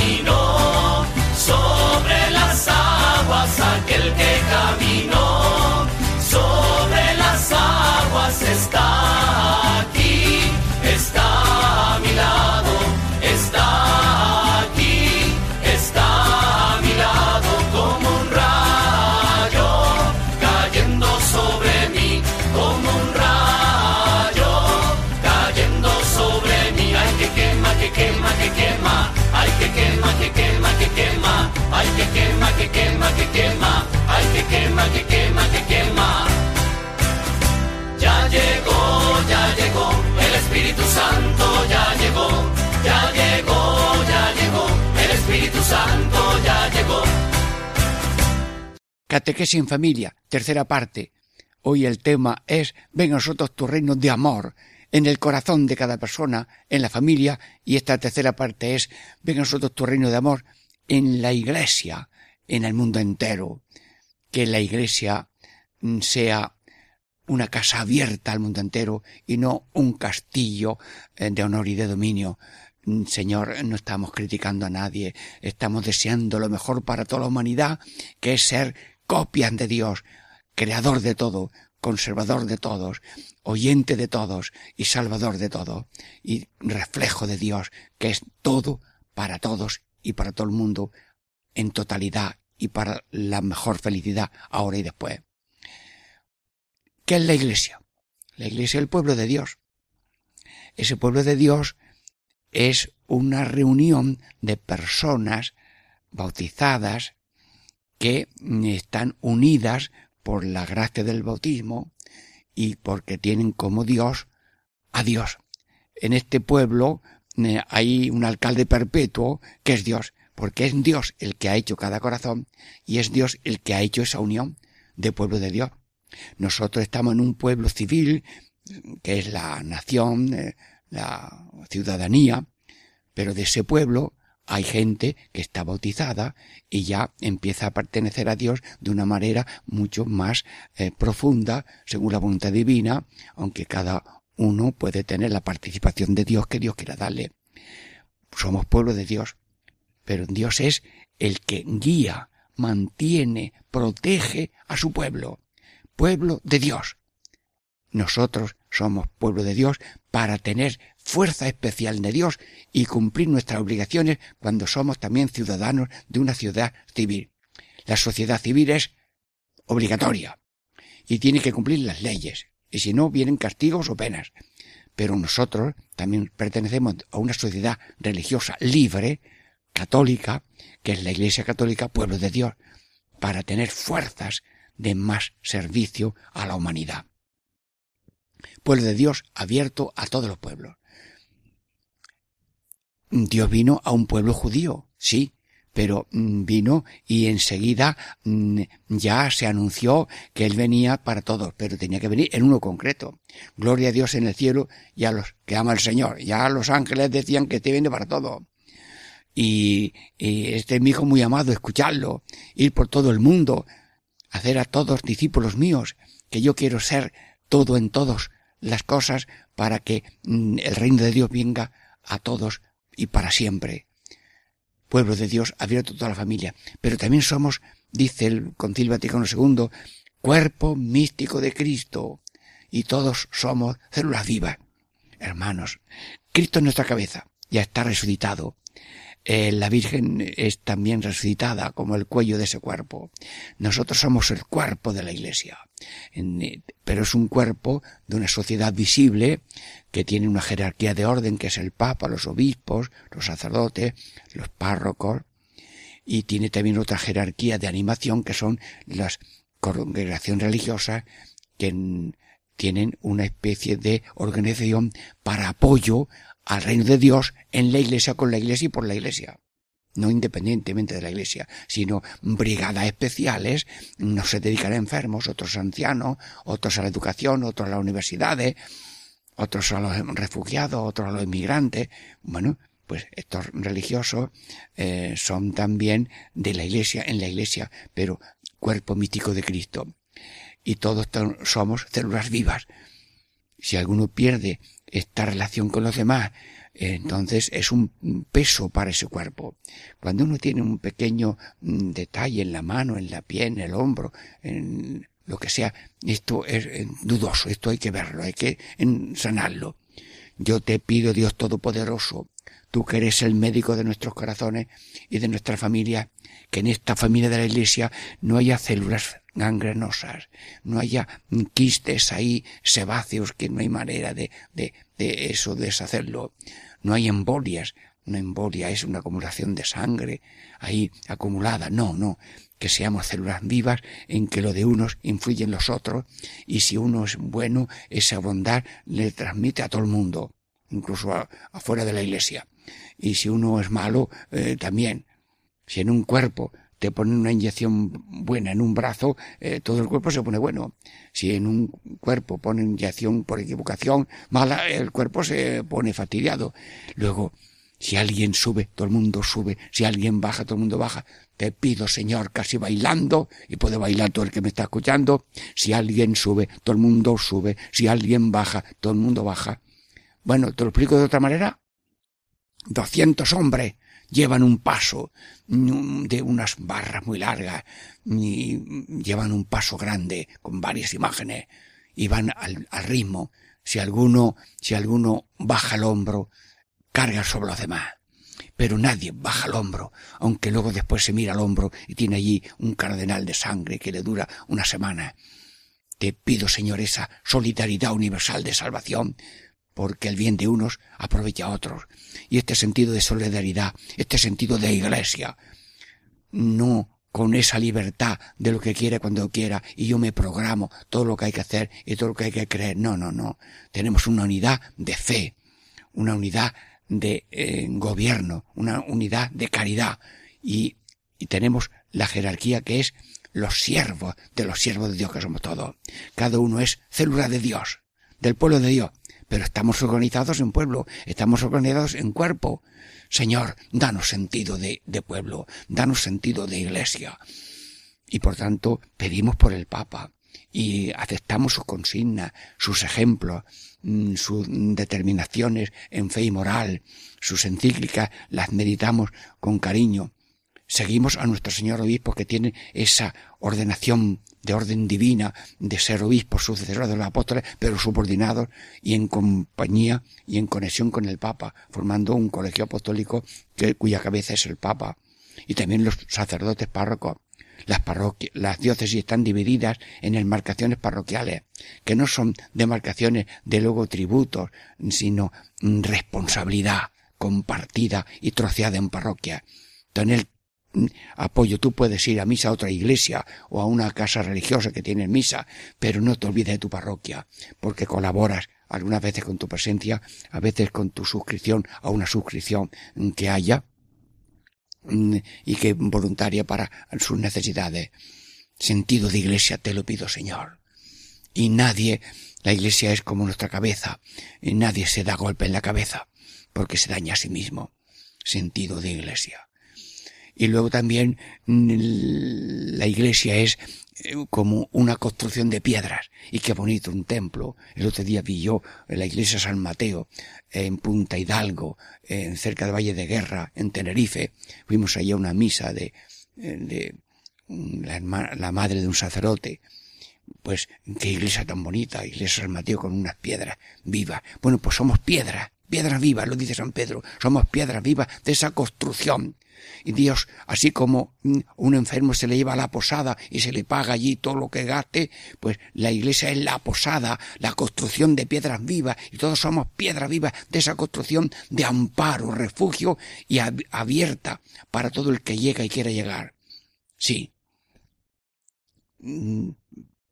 Espíritu Santo ya llegó, ya llegó, ya llegó, el Espíritu Santo ya llegó. Catequesis en familia, tercera parte. Hoy el tema es Ven a nosotros tu reino de amor en el corazón de cada persona, en la familia, y esta tercera parte es Ven a nosotros tu reino de amor en la iglesia, en el mundo entero que la Iglesia mm, sea una casa abierta al mundo entero y no un castillo eh, de honor y de dominio. Mm, Señor, no estamos criticando a nadie, estamos deseando lo mejor para toda la humanidad, que es ser copias de Dios, creador de todo, conservador de todos, oyente de todos y salvador de todo, y reflejo de Dios, que es todo para todos y para todo el mundo en totalidad y para la mejor felicidad ahora y después. ¿Qué es la iglesia? La iglesia es el pueblo de Dios. Ese pueblo de Dios es una reunión de personas bautizadas que están unidas por la gracia del bautismo y porque tienen como Dios a Dios. En este pueblo eh, hay un alcalde perpetuo que es Dios porque es Dios el que ha hecho cada corazón y es Dios el que ha hecho esa unión de pueblo de Dios. Nosotros estamos en un pueblo civil, que es la nación, eh, la ciudadanía, pero de ese pueblo hay gente que está bautizada y ya empieza a pertenecer a Dios de una manera mucho más eh, profunda, según la voluntad divina, aunque cada uno puede tener la participación de Dios que Dios quiera darle. Somos pueblo de Dios pero Dios es el que guía, mantiene, protege a su pueblo, pueblo de Dios. Nosotros somos pueblo de Dios para tener fuerza especial de Dios y cumplir nuestras obligaciones cuando somos también ciudadanos de una ciudad civil. La sociedad civil es obligatoria y tiene que cumplir las leyes, y si no vienen castigos o penas. Pero nosotros también pertenecemos a una sociedad religiosa libre católica, que es la Iglesia Católica, pueblo de Dios, para tener fuerzas de más servicio a la humanidad. Pueblo de Dios abierto a todos los pueblos. Dios vino a un pueblo judío, sí, pero mm, vino y enseguida mm, ya se anunció que Él venía para todos, pero tenía que venir en uno concreto. Gloria a Dios en el cielo y a los que ama el Señor. Ya los ángeles decían que te viene para todo y, este es mi hijo muy amado, escucharlo, ir por todo el mundo, hacer a todos discípulos míos, que yo quiero ser todo en todos las cosas para que mm, el reino de Dios venga a todos y para siempre. pueblo de Dios abierto a toda la familia, pero también somos, dice el Concilio Vaticano II, cuerpo místico de Cristo, y todos somos células vivas. Hermanos, Cristo en nuestra cabeza ya está resucitado. Eh, la Virgen es también resucitada como el cuello de ese cuerpo. Nosotros somos el cuerpo de la Iglesia, eh, pero es un cuerpo de una sociedad visible que tiene una jerarquía de orden que es el Papa, los obispos, los sacerdotes, los párrocos, y tiene también otra jerarquía de animación que son las congregaciones religiosas que tienen una especie de organización para apoyo al reino de Dios en la iglesia, con la iglesia y por la iglesia. No independientemente de la iglesia, sino brigadas especiales, no se dedican a enfermos, otros a ancianos, otros a la educación, otros a las universidades, otros a los refugiados, otros a los inmigrantes. Bueno, pues estos religiosos eh, son también de la iglesia, en la iglesia, pero cuerpo mítico de Cristo. Y todos somos células vivas. Si alguno pierde esta relación con los demás, entonces es un peso para ese cuerpo. Cuando uno tiene un pequeño mm, detalle en la mano, en la pie, en el hombro, en lo que sea, esto es eh, dudoso, esto hay que verlo, hay que sanarlo. Yo te pido, Dios Todopoderoso, tú que eres el médico de nuestros corazones y de nuestra familia, que en esta familia de la Iglesia no haya células gangrenosas, no haya quistes ahí sebáceos que no hay manera de, de, de eso deshacerlo, no hay embolias, una embolia es una acumulación de sangre ahí acumulada, no, no, que seamos células vivas en que lo de unos influye en los otros y si uno es bueno, esa bondad le transmite a todo el mundo, incluso afuera de la iglesia. Y si uno es malo, eh, también. Si en un cuerpo te ponen una inyección buena en un brazo, eh, todo el cuerpo se pone bueno. Si en un cuerpo ponen inyección por equivocación mala, el cuerpo se pone fastidiado. Luego, si alguien sube, todo el mundo sube. Si alguien baja, todo el mundo baja. Te pido, Señor, casi bailando, y puede bailar todo el que me está escuchando. Si alguien sube, todo el mundo sube. Si alguien baja, todo el mundo baja. Bueno, ¿te lo explico de otra manera? Doscientos hombres llevan un paso mm, de unas barras muy largas y llevan un paso grande con varias imágenes y van al, ritmo. Si alguno, si alguno baja el hombro, carga sobre los demás. Pero nadie baja el hombro, aunque luego después se mira al hombro y tiene allí un cardenal de sangre que le dura una semana. Te pido, Señor, esa solidaridad universal de salvación porque el bien de unos aprovecha a otros. Y este sentido de solidaridad, este sentido de iglesia, no con esa libertad de lo que quiere cuando quiera y yo me programo todo lo que hay que hacer y todo lo que hay que creer. No, no, no. Tenemos una unidad de fe, una unidad de eh, gobierno, una unidad de caridad y, y tenemos la jerarquía que es los siervos de los siervos de Dios que somos todos. Cada uno es célula de Dios, del pueblo de Dios pero estamos organizados en pueblo, estamos organizados en cuerpo. Señor, danos sentido de, de pueblo, danos sentido de iglesia. Y por tanto, pedimos por el Papa y aceptamos sus consignas, sus ejemplos, mm, sus determinaciones en fe y moral, sus encíclicas, las meditamos con cariño. Seguimos a nuestro Señor Obispo que tiene esa ordenación de orden divina, de ser obispos, sucesores de los apóstoles, pero subordinados y en compañía y en conexión con el Papa, formando un colegio apostólico cuya cabeza es el Papa. Y también los sacerdotes párrocos. Las parroquias, las diócesis están divididas en enmarcaciones parroquiales, que no son demarcaciones de luego tributos, sino responsabilidad compartida y troceada en parroquia. Apoyo. Tú puedes ir a misa a otra iglesia o a una casa religiosa que tiene misa, pero no te olvides de tu parroquia, porque colaboras algunas veces con tu presencia, a veces con tu suscripción a una suscripción que haya mm, y que voluntaria para sus necesidades. Sentido de iglesia te lo pido, Señor. Y nadie, la iglesia es como nuestra cabeza, y nadie se da golpe en la cabeza, porque se daña a sí mismo. Sentido de iglesia y luego también mm, la iglesia es eh, como una construcción de piedras. Y qué bonito un templo. El otro día vi yo en la iglesia San Mateo, en Punta Hidalgo, en cerca de Valle de Guerra, en Tenerife. Fuimos allá a una misa de, de la, la madre de un sacerdote. Pues qué iglesia tan bonita, iglesia San Mateo con unas piedras vivas. Bueno, pues somos piedras, piedras vivas, lo dice San Pedro. Somos piedras vivas de esa construcción y Dios, así como mm, un enfermo se le lleva a la posada y se le paga allí todo lo que gaste, pues la iglesia es la posada, la construcción de piedras vivas, y todos somos piedras vivas de esa construcción de amparo, refugio y abierta para todo el que llega y quiera llegar. Sí. Mm,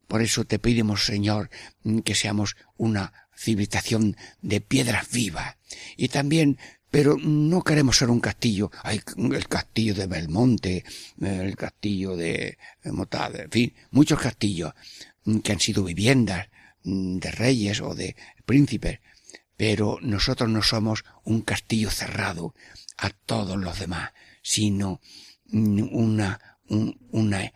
por eso te pedimos, Señor, mm, que seamos una civilización de piedras vivas. Y también pero no queremos ser un castillo. Hay el castillo de Belmonte, el castillo de Motade, en fin, muchos castillos que han sido viviendas de reyes o de príncipes. Pero nosotros no somos un castillo cerrado a todos los demás, sino una, una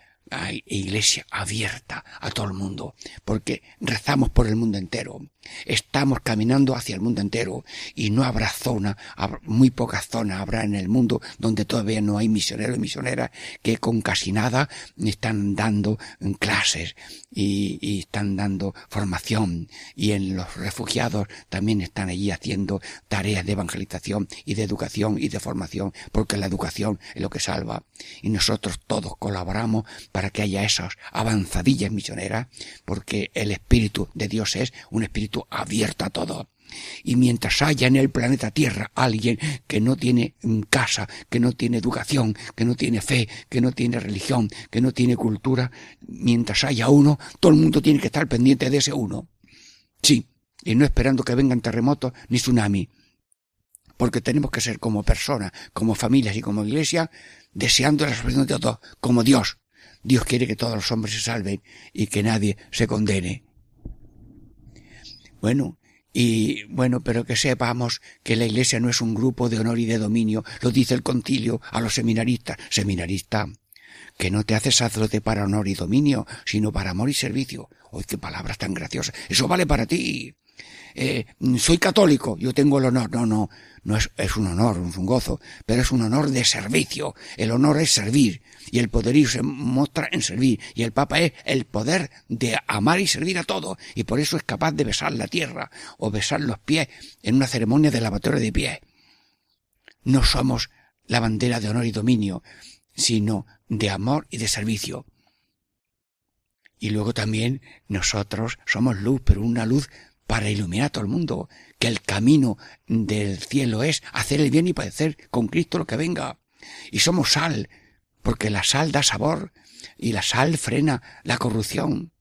iglesia abierta a todo el mundo, porque rezamos por el mundo entero. Estamos caminando hacia el mundo entero y no habrá zona, muy pocas zonas habrá en el mundo donde todavía no hay misioneros y misioneras que con casi nada están dando clases y, y, están dando formación y en los refugiados también están allí haciendo tareas de evangelización y de educación y de formación porque la educación es lo que salva y nosotros todos colaboramos para que haya esas avanzadillas misioneras porque el espíritu de Dios es un espíritu abierto a todo. Y mientras haya en el planeta Tierra alguien que no tiene casa, que no tiene educación, que no tiene fe, que no tiene religión, que no tiene cultura, mientras haya uno, todo el mundo tiene que estar pendiente de ese uno. Sí, y no esperando que vengan terremotos ni tsunami. Porque tenemos que ser como personas, como familias y como iglesia, deseando la salvación de todos, como Dios. Dios quiere que todos los hombres se salven y que nadie se condene. Bueno, y bueno, pero que sepamos que la Iglesia no es un grupo de honor y de dominio, lo dice el concilio a los seminaristas. Seminarista, que no te haces sacerdote para honor y dominio, sino para amor y servicio. ¡Uy, qué palabras tan graciosas! Eso vale para ti. Eh, soy católico, yo tengo el honor. No, no, no es, un honor, es un gozo, pero es un honor de servicio. El honor es servir y el poderío se muestra en servir y el Papa es el poder de amar y servir a todo y por eso es capaz de besar la tierra o besar los pies en una ceremonia de lavatorio de pies. No somos la bandera de honor y dominio, sino de amor y de servicio. Y luego también nosotros somos luz, pero una luz para iluminar a todo el mundo, que el camino del cielo es hacer el bien y padecer con Cristo lo que venga. Y somos sal, porque la sal da sabor y la sal frena la corrupción.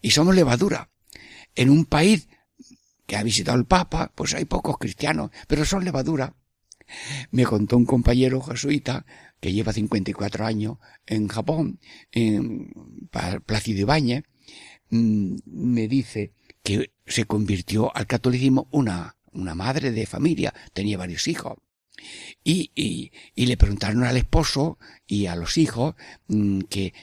Y somos levadura. En un país que ha visitado el Papa, pues hay pocos cristianos, pero son levadura. Me contó un compañero jesuita que lleva 54 años en Japón, en Plácido Ibáñez, mm, me dice que se convirtió al catolicismo una, una madre de familia, tenía varios hijos. Y, y, y le preguntaron al esposo y a los hijos mm, que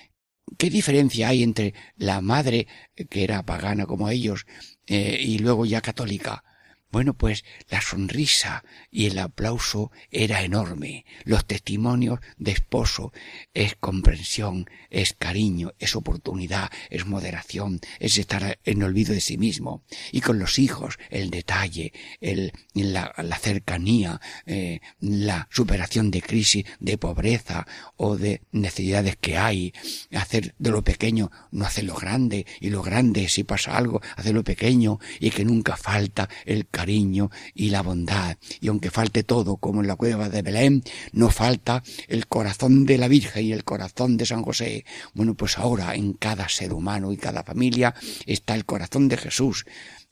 qué diferencia hay entre la madre que era pagana como ellos eh, y luego ya católica. Bueno, pues la sonrisa y el aplauso era enorme. Los testimonios de esposo es comprensión, es cariño, es oportunidad, es moderación, es estar en olvido de sí mismo. Y con los hijos, el detalle, el, la, la cercanía, eh, la superación de crisis, de pobreza o de necesidades que hay. Hacer de lo pequeño, no hacer lo grande, y lo grande, si pasa algo, hacerlo pequeño, y que nunca falta el cariño y la bondad. Y aunque falte todo, como en la cueva de Belén, no falta el corazón de la Virgen y el corazón de San José. Bueno, pues ahora en cada ser humano y cada familia está el corazón de Jesús,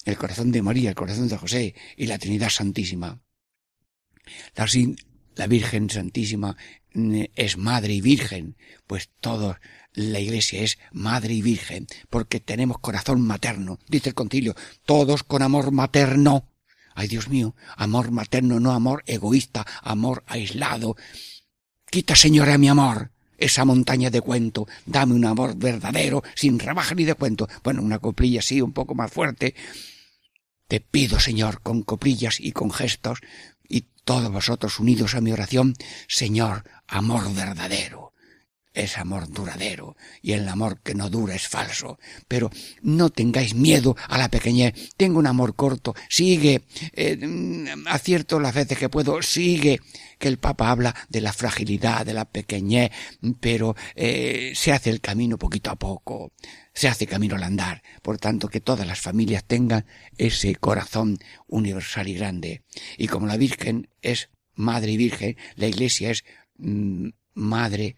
el corazón de María, el corazón de José y la Trinidad Santísima. La, la Virgen Santísima mm, es madre y virgen, pues todos la iglesia es madre y virgen, porque tenemos corazón materno, dice el concilio, todos con amor materno. Ay Dios mío, amor materno, no amor egoísta, amor aislado. Quita, señora, mi amor. esa montaña de cuento, dame un amor verdadero, sin rebaja ni de cuento. Bueno, una coplilla así, un poco más fuerte. Te pido, Señor, con coplillas y con gestos, y todos vosotros unidos a mi oración, Señor, amor verdadero es amor duradero y el amor que no dura es falso. Pero no tengáis miedo a la pequeñez. Tengo un amor corto. Sigue. Eh, acierto las veces que puedo. Sigue. Que el Papa habla de la fragilidad, de la pequeñez, pero eh, se hace el camino poquito a poco. Se hace camino al andar. Por tanto, que todas las familias tengan ese corazón universal y grande. Y como la Virgen es madre y virgen, la Iglesia es mm, madre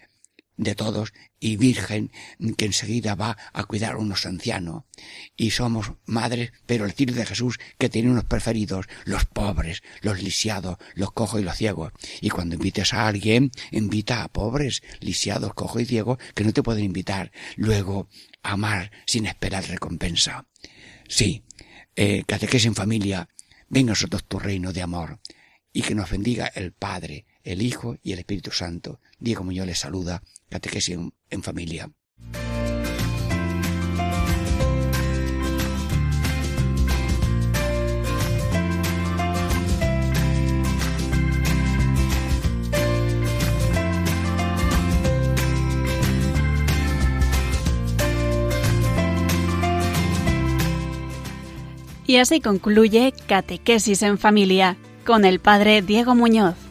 de todos y virgen que enseguida va a cuidar a unos ancianos. Y somos madres, pero el tiro de Jesús que tiene unos preferidos, los pobres, los lisiados, los cojos y los ciegos. Y cuando invites a alguien, invita a pobres, lisiados, cojos y ciegos que no te pueden invitar. Luego, amar sin esperar recompensa. Sí, eh, catequesis en familia, ven nosotros tu reino de amor y que nos bendiga el Padre, el Hijo y el Espíritu Santo. Diego Muñoz les saluda catequesis en, familia. Y así concluye Catequesis en Familia con el Padre Diego Muñoz.